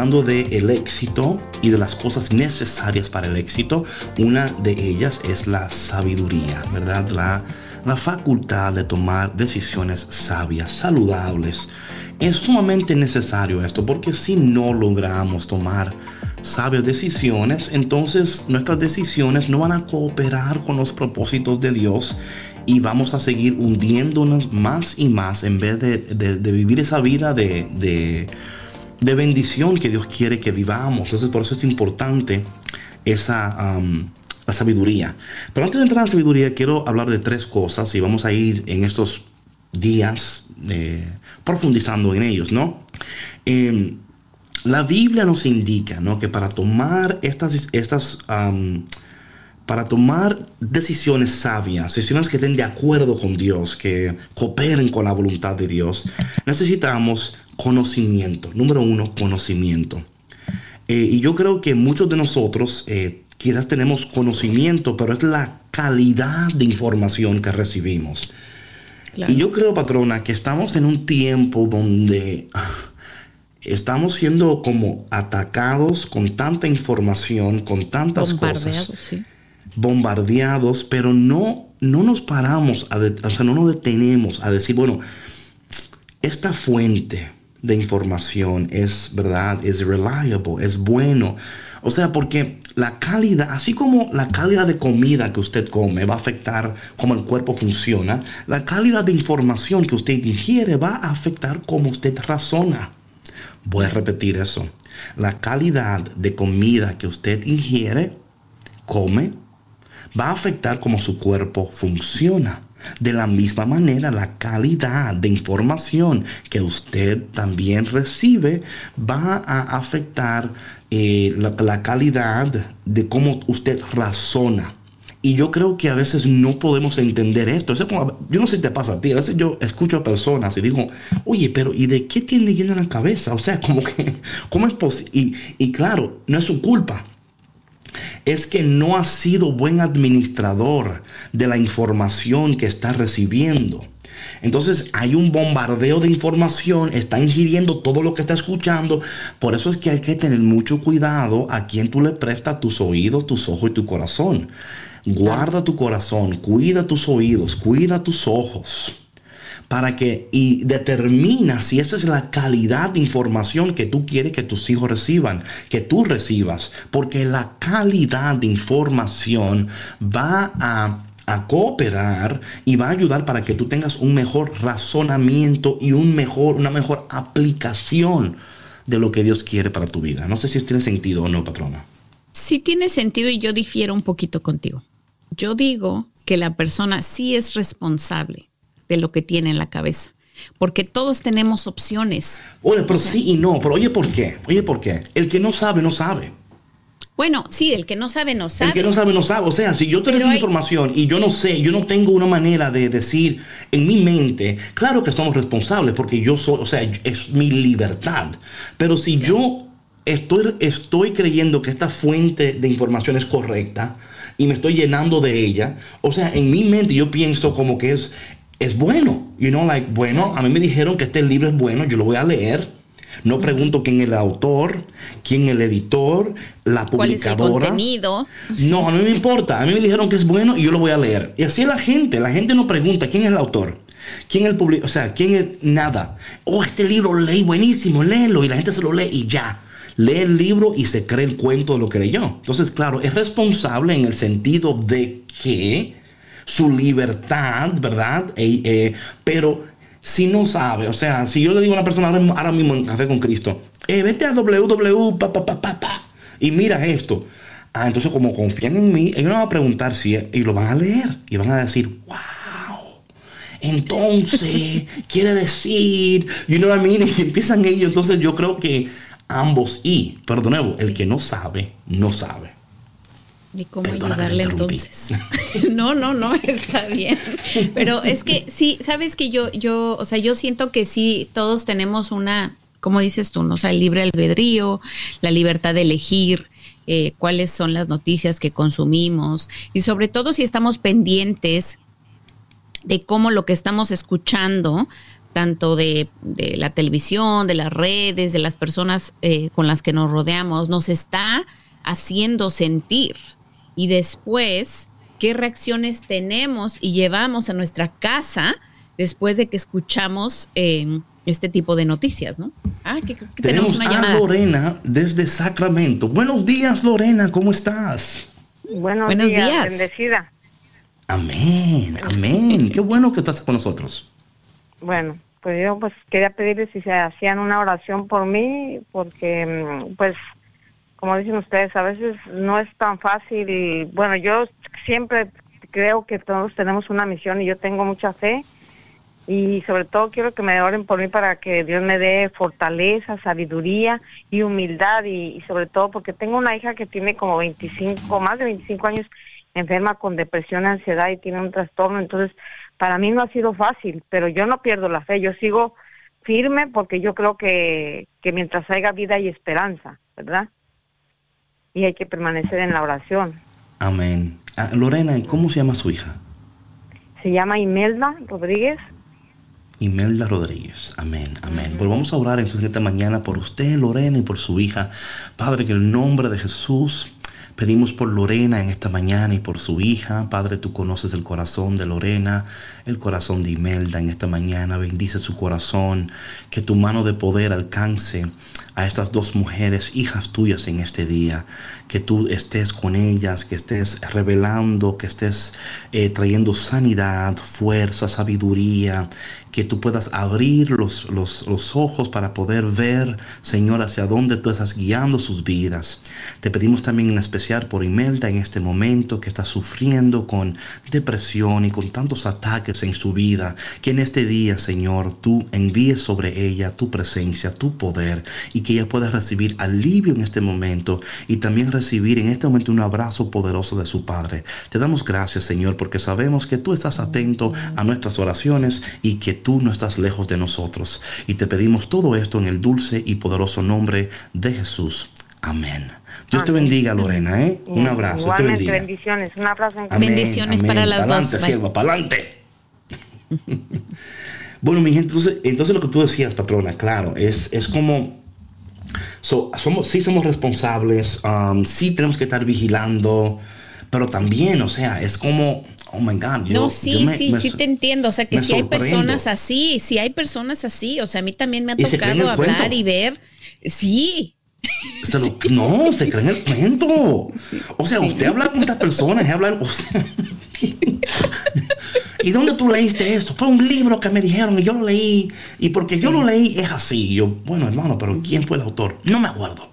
hablando de el éxito y de las cosas necesarias para el éxito, una de ellas es la sabiduría, ¿verdad? La, la facultad de tomar decisiones sabias, saludables. Es sumamente necesario esto porque si no logramos tomar sabias decisiones, entonces nuestras decisiones no van a cooperar con los propósitos de Dios y vamos a seguir hundiéndonos más y más en vez de, de- de vivir esa vida de, de- de bendición que Dios quiere que vivamos. Entonces por eso es importante esa la sabiduría. Pero antes de entrar a la sabiduría quiero hablar de tres cosas y vamos a ir en estos días eh, profundizando en ellos, ¿no? Em, la Biblia nos indica ¿no? que para tomar estas, estas para tomar decisiones sabias, decisiones que estén de acuerdo con Dios, que cooperen con la voluntad de Dios, necesitamos conocimiento. Número uno, conocimiento. Eh, y yo creo que muchos de nosotros eh, quizás tenemos conocimiento, pero es la calidad de información que recibimos. Y yo creo, patrona, que estamos en un tiempo donde estamos siendo como atacados con tanta información, con tantas cosas. Bombardeados, pero no, no nos paramos, a o sea, no nos detenemos a decir, bueno, esta fuente de información es verdad, es reliable, es bueno. O sea, porque la calidad, así como la calidad de comida que usted come va a afectar cómo el cuerpo funciona, la calidad de información que usted ingiere va a afectar cómo usted razona. Voy a repetir eso. La calidad de comida que usted ingiere, come, va a afectar cómo su cuerpo funciona. De la misma manera, la calidad de información que usted también recibe va a afectar eh, la, calidad de cómo usted razona. Y yo creo que a veces no podemos entender esto. yo no sé si te pasa a ti. A veces yo escucho a personas y digo, oye, pero ¿y de qué tiene lleno en la cabeza? O sea, como que, ¿cómo es posible? Y claro, no es su culpa es que no ha sido buen administrador de la información que está recibiendo. Entonces hay un bombardeo de información, está ingiriendo todo lo que está escuchando. Por eso es que hay que tener mucho cuidado a quien tú le prestas tus oídos, tus ojos y tu corazón. Guarda tu corazón, cuida tus oídos, cuida tus ojos para que y determina si esa es la calidad de información que tú quieres que tus hijos reciban, que tú recibas, porque la calidad de información va a cooperar y va a ayudar para que tú tengas un mejor razonamiento y un mejor, una mejor aplicación de lo que Dios quiere para tu vida. No sé si tiene sentido o no, patrona. Sí tiene sentido y yo difiero un poquito contigo. Yo digo que la persona sí es responsable de lo que tiene en la cabeza. Porque todos tenemos opciones. Oye, pero sí y no. Pero oye, ¿por qué? Oye, ¿por qué? El que no sabe, no sabe. Bueno, sí, el que no sabe, no sabe. El que no sabe, no sabe. O sea, si yo tengo información y yo no sé, yo no tengo una manera de decir en mi mente, claro que somos responsables porque yo soy, o sea, es mi libertad. Pero si yo estoy, estoy creyendo que esta fuente de información es correcta, y me estoy llenando de ella. O sea, en mi mente yo pienso como que es, es bueno. You know, like, bueno, a mí me dijeron que este libro es bueno, yo lo voy a leer. No pregunto quién es el autor, quién es el editor, la publicadora. ¿Cuál es el contenido? No, a mí me importa. A mí me dijeron que es bueno y yo lo voy a leer. Y así la gente. La gente no pregunta quién es el autor. ¿Quién es el publicador? O sea, ¿quién es nada? Oh, este libro lo leí buenísimo, léelo. Y la gente se lo lee y ya. Lee el libro y se cree el cuento de lo que leyó. Entonces, claro, es responsable en el sentido de que su libertad, ¿verdad? Eh, pero si no sabe, o sea, si yo le digo a una persona ahora mismo en Café con Cristo, eh, vete a www, y mira esto. Ah, entonces como confían en mí, ellos no van a preguntar si, y lo van a leer, y van a decir, wow. Entonces, quiere decir, you know what I mean? Y empiezan ellos, entonces yo creo que ambos, y, pero de nuevo, el que no sabe, no sabe. ¿Y cómo ayudarle entonces? no, no, no, está bien. Pero es que sí, sabes que yo, yo, o sea, yo siento que sí, todos tenemos una, como dices tú, ¿no? O sea, el libre albedrío, la libertad de elegir eh, cuáles son las noticias que consumimos y sobre todo si estamos pendientes de cómo lo que estamos escuchando, tanto de, de la televisión, de las redes, de las personas eh, con las que nos rodeamos, nos está haciendo sentir y después qué reacciones tenemos y llevamos a nuestra casa después de que escuchamos em, este tipo de noticias, ¿no? Ah, que, tenemos, una a Lorena desde Sacramento. Buenos días, Lorena, ¿cómo estás? Buenos, días, bendecida. Amén, amén. Qué bueno que estás con nosotros. Bueno, pues yo pues quería pedirles si se hacían una oración por mí, porque mm, pues como dicen ustedes, a veces no es tan fácil y bueno, yo siempre creo que todos tenemos una misión y yo tengo mucha fe. Y sobre todo quiero que me oren por mí para que Dios me dé fortaleza, sabiduría y humildad y, sobre todo porque tengo una hija que tiene como 25, más de 25 años enferma con depresión, ansiedad y tiene un trastorno, entonces para mí no ha sido fácil, pero yo no pierdo la fe, yo sigo firme porque yo creo que, que mientras haya vida y esperanza, ¿verdad? Y hay que permanecer en la oración. Amén. Ah, Lorena, ¿cómo se llama su hija? Se llama Imelda Rodríguez. Imelda Rodríguez. Amén, amén. Pues vamos a orar entonces esta mañana por usted, Lorena, y por su hija. Padre, que el nombre de Jesús Pedimos por Lorena en esta mañana y por su hija. Padre, tú conoces el corazón de Lorena, el corazón de Imelda en esta mañana. Bendice su corazón, que tu mano de poder alcance a estas dos mujeres, hijas tuyas en este día, que tú estés con ellas, que estés revelando, que estés eh, trayendo sanidad, fuerza, sabiduría, que tú puedas abrir los, los, ojos para poder ver, Señor, hacia dónde tú estás guiando sus vidas. Te pedimos también en especial por Imelda en este momento que está sufriendo con depresión y con tantos ataques en su vida, que en este día, Señor, tú envíes sobre ella tu presencia, tu poder y que ella pueda recibir alivio en este momento y también recibir en este momento un abrazo poderoso de su Padre. Te damos gracias, Señor, porque sabemos que tú estás atento a nuestras oraciones y que tú no estás lejos de nosotros. Y te pedimos todo esto en el dulce y poderoso nombre de Jesús. Amén. Dios te bendiga, Lorena, ¿eh? Un abrazo. Igualmente, bendiciones. Un abrazo. bendiciones para las dos. Sierva, para adelante. bueno, mi gente, entonces, entonces lo que tú decías, patrona, claro, es, es como... somos, sí somos responsables, um, sí tenemos que estar vigilando, pero también, o sea, es como, oh my God. no, sí, sí, sí te entiendo. O sea, que si hay personas así, si hay personas así, o sea, a mí también me ha tocado hablar y ver. Sí. no, se creen el cuento. o sea, usted habla con estas personas, habla, o sea, ¿Y dónde tú leíste eso? Fue un libro que me dijeron y yo lo leí. Y porque yo lo leí es así. yo, bueno, hermano, pero ¿quién fue el autor? No me acuerdo.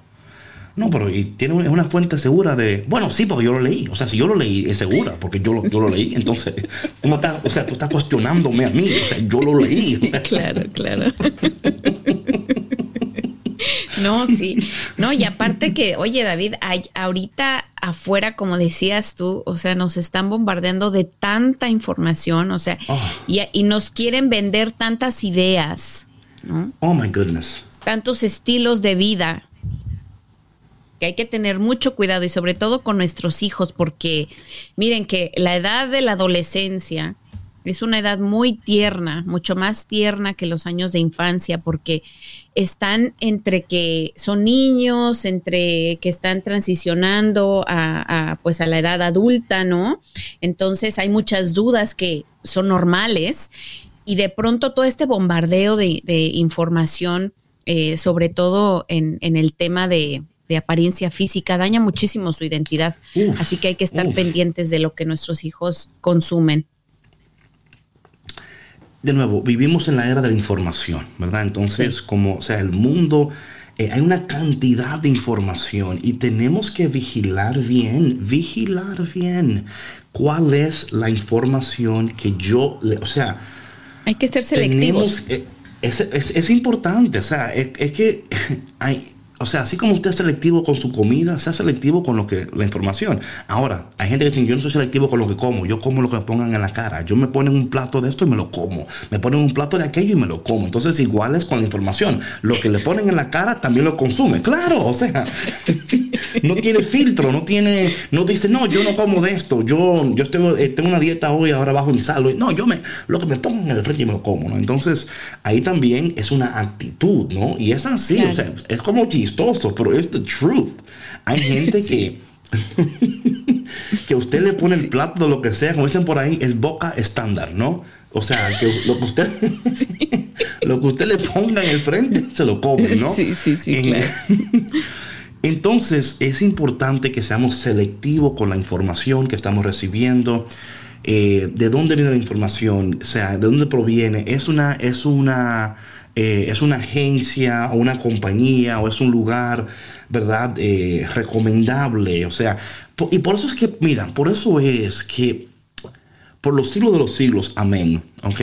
No, pero y tiene una fuente segura de. Bueno, sí, porque yo lo leí. O sea, si yo lo leí, es segura, porque yo lo, yo lo leí. Entonces, tú estás, o sea, tú estás cuestionándome a mí. O sea, yo lo leí. Claro, claro. No, sí. No, y aparte que, oye, David, hay, ahorita afuera, como decías tú, o sea, nos están bombardeando de tanta información, o sea, oh. y, y, nos quieren vender tantas ideas, ¿no? Oh, my goodness. Tantos estilos de vida que hay que tener mucho cuidado y sobre todo con nuestros hijos, porque miren que la edad de la adolescencia es una edad muy tierna, mucho más tierna que los años de infancia, porque están entre que son niños, entre que están transicionando a, pues a la edad adulta, ¿no? Entonces hay muchas dudas que son normales y de pronto todo este bombardeo de, información, eh, sobre todo en el tema de, de apariencia física daña muchísimo su identidad. Así que hay que estar pendientes de lo que nuestros hijos consumen. De nuevo, vivimos en la era de la información, ¿verdad? Entonces, como, o sea, el mundo, eh, hay una cantidad de información y tenemos que vigilar bien, vigilar bien cuál es la información que yo, le, o sea... Hay que ser selectivos. Eh, es, importante, o sea, es, es que hay, o sea, así como usted es selectivo con su comida, sea selectivo con lo que la información. Ahora, hay gente que dice, yo no soy selectivo con lo que como, yo como lo que me pongan en la cara. Yo me ponen un plato de esto y me lo como. Me ponen un plato de aquello y me lo como. Entonces, igual es con la información. Lo que le ponen en la cara también lo consume. Claro, o sea, no tiene filtro, no tiene, no dice, no, yo no como de esto. Yo, yo estoy, eh, tengo una dieta hoy, ahora bajo mi salud. No, yo me, lo que me pongan en el frente y me lo como, ¿no? Entonces, ahí también es una actitud, ¿no? Y es así, o sea, es como pero es the truth. Hay gente que que usted le pone el plato de lo que sea, como dicen por ahí, es boca estándar, ¿no? O sea, que lo que usted lo que usted le ponga en el frente se lo come, ¿no? Sí, sí, sí. Entonces, es importante que seamos selectivos con la información que estamos recibiendo. Eh, ¿De dónde viene la información? O sea, ¿de dónde proviene? Es una, es una eh, es una agencia o una compañía o es un lugar, ¿verdad? Eh, recomendable. O sea, y por eso es que, mira, por eso es que por los siglos de los siglos, amén, ¿ok?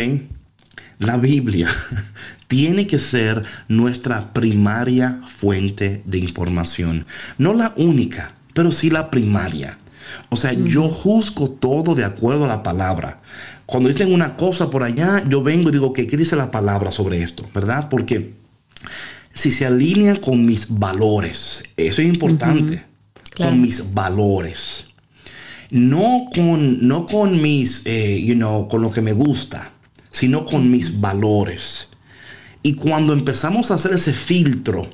La Biblia tiene que ser nuestra primaria fuente de información. No la única, pero sí la primaria. O sea, yo juzgo todo de acuerdo a la palabra. Cuando dicen una cosa por allá, yo vengo y digo, ¿qué dice la palabra sobre esto? ¿Verdad? Porque si se alinea con mis valores, eso es importante, con mis valores. No con, no con mis, eh, you know, con lo que me gusta, sino con mis valores. Y cuando empezamos a hacer ese filtro,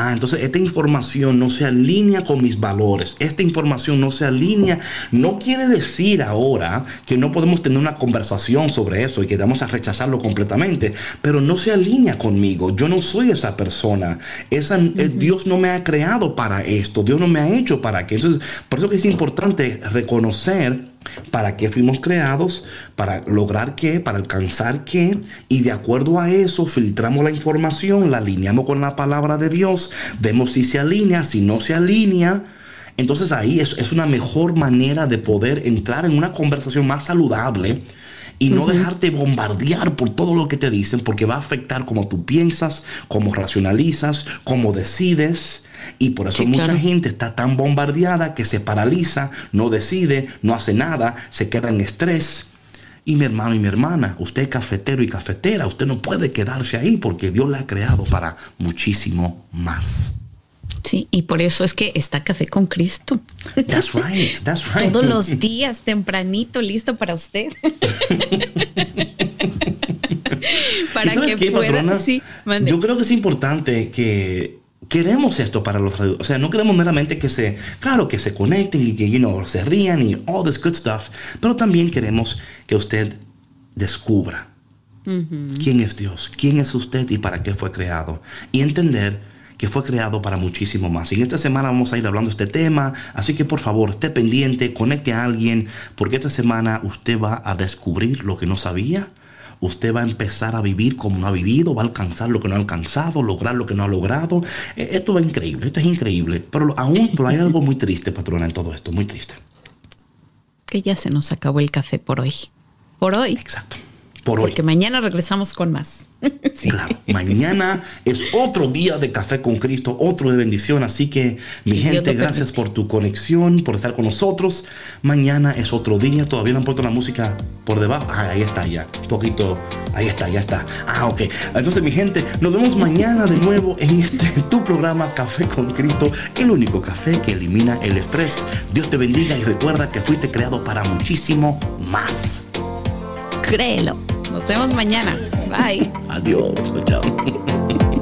Ah, entonces esta información no se alinea con mis valores. Esta información no se alinea. No quiere decir ahora que no podemos tener una conversación sobre eso y que vamos a rechazarlo completamente, pero no se alinea conmigo. Yo no soy esa persona. Esa, eh, Dios no me ha creado para esto. Dios no me ha hecho para que. Entonces, por eso que es importante reconocer para qué fuimos creados, para lograr qué, para alcanzar qué, y de acuerdo a eso filtramos la información, la alineamos con la palabra de Dios, vemos si se alinea, si no se alinea. Entonces ahí es, es una mejor manera de poder entrar en una conversación más saludable y no dejarte bombardear por todo lo que te dicen, porque va a afectar cómo tú piensas, cómo racionalizas, cómo decides. Y por eso mucha gente está tan bombardeada que se paraliza, no decide, no hace nada, se queda en estrés. Y mi hermano y mi hermana, usted es cafetero y cafetera, usted no puede quedarse ahí porque Dios la ha creado para muchísimo más. Sí, y por eso es que está Café con Cristo. That's right, that's right. Todos los días, tempranito, listo para usted. para que pueda. Sí, yo creo que es importante que queremos esto para los O sea, no queremos meramente que se, claro, que se conecten y que, you know, se rían y all this good stuff, pero también queremos que usted descubra quién es Dios, quién es usted y para qué fue creado. Y entender que fue creado para muchísimo más. Y en esta semana vamos a ir hablando de este tema, así que por favor esté pendiente, conecte a alguien, porque esta semana usted va a descubrir lo que no sabía usted va a empezar a vivir como no ha vivido, va a alcanzar lo que no ha alcanzado, lograr lo que no ha logrado. E, esto es increíble, esto es increíble. Pero aún pero hay algo muy triste, patrona, en todo esto, muy triste. Que ya se nos acabó el café por hoy. Por hoy. Exacto. Por Porque mañana regresamos con más. Claro, mañana es otro día de café con Cristo, otro de bendición. Así que, mi gente, gracias por tu conexión, por estar con nosotros. Mañana es otro día. Todavía no han puesto la música por debajo. Ah, ahí está ya. Un poquito. Ahí está, ya está. Ah, ok. Entonces, mi gente, nos vemos mañana de nuevo en este tu programa Café con Cristo, el único café que elimina el estrés. Dios te bendiga y recuerda que fuiste creado para muchísimo más. Créelo. Nos vemos mañana. Bye. Adiós. Chao.